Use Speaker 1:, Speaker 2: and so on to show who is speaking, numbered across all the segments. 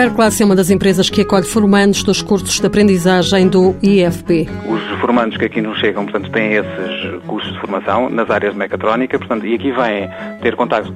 Speaker 1: Carclass é uma das empresas que acolhe formandos dos cursos de aprendizagem do IFP.
Speaker 2: Os formandos que aqui nos chegam, portanto, têm esses cursos de formação nas áreas de mecatrónica, portanto, e aqui vêm ter contato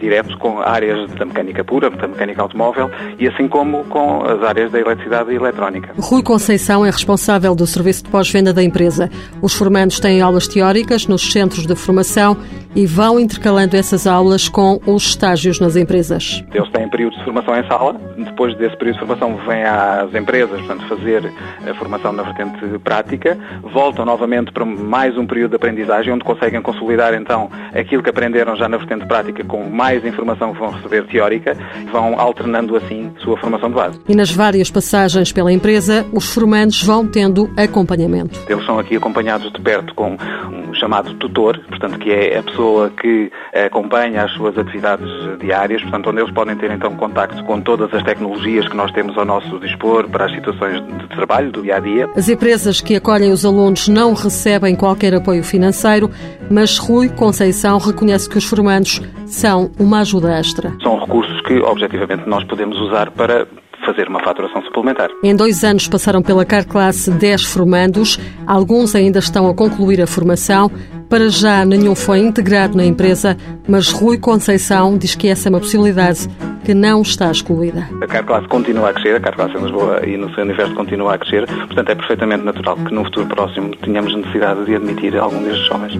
Speaker 2: diretos com áreas da mecânica pura, da mecânica automóvel, e assim como com as áreas da eletricidade e eletrónica.
Speaker 1: Rui Conceição é responsável do serviço de pós-venda da empresa. Os formandos têm aulas teóricas nos centros de formação e vão intercalando essas aulas com os estágios nas empresas.
Speaker 2: Eles têm períodos de formação em sala, depois desse período de formação vêm às empresas, portanto, fazer a formação na vertente prática, voltam novamente para mais um período de aprendizagem, onde conseguem consolidar então aquilo que aprenderam já na vertente prática com mais informação que vão receber teórica, vão alternando assim sua formação de base.
Speaker 1: E nas várias passagens pela empresa, os formandos vão tendo acompanhamento.
Speaker 2: Eles são aqui acompanhados de perto com um chamado tutor, portanto, que é a pessoa que acompanha as suas atividades diárias, portanto, onde eles podem ter então contacto com todas as tecnologias que nós temos ao nosso dispor para as situações de trabalho do dia a dia.
Speaker 1: As empresas que acolhem os alunos não recebem qualquer apoio financeiro, mas Rui Conceição reconhece que os formandos são uma ajuda extra.
Speaker 2: São recursos que, objetivamente, nós podemos usar para fazer uma faturação suplementar.
Speaker 1: Em dois anos passaram pela Carclass 10 formandos, alguns ainda estão a concluir a formação. Para já, nenhum foi integrado na empresa, mas Rui Conceição diz que essa é uma possibilidade que não está excluída.
Speaker 2: A Carclass continua a crescer, a Carclass em Lisboa e no seu universo continua a crescer, portanto é perfeitamente natural que no futuro próximo tenhamos necessidade de admitir algum destes jovens.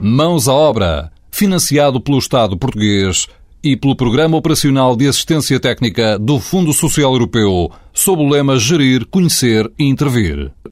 Speaker 3: Mãos à obra, financiado pelo Estado português e pelo Programa Operacional de Assistência Técnica do Fundo Social Europeu, sob o lema Gerir, Conhecer e Intervir.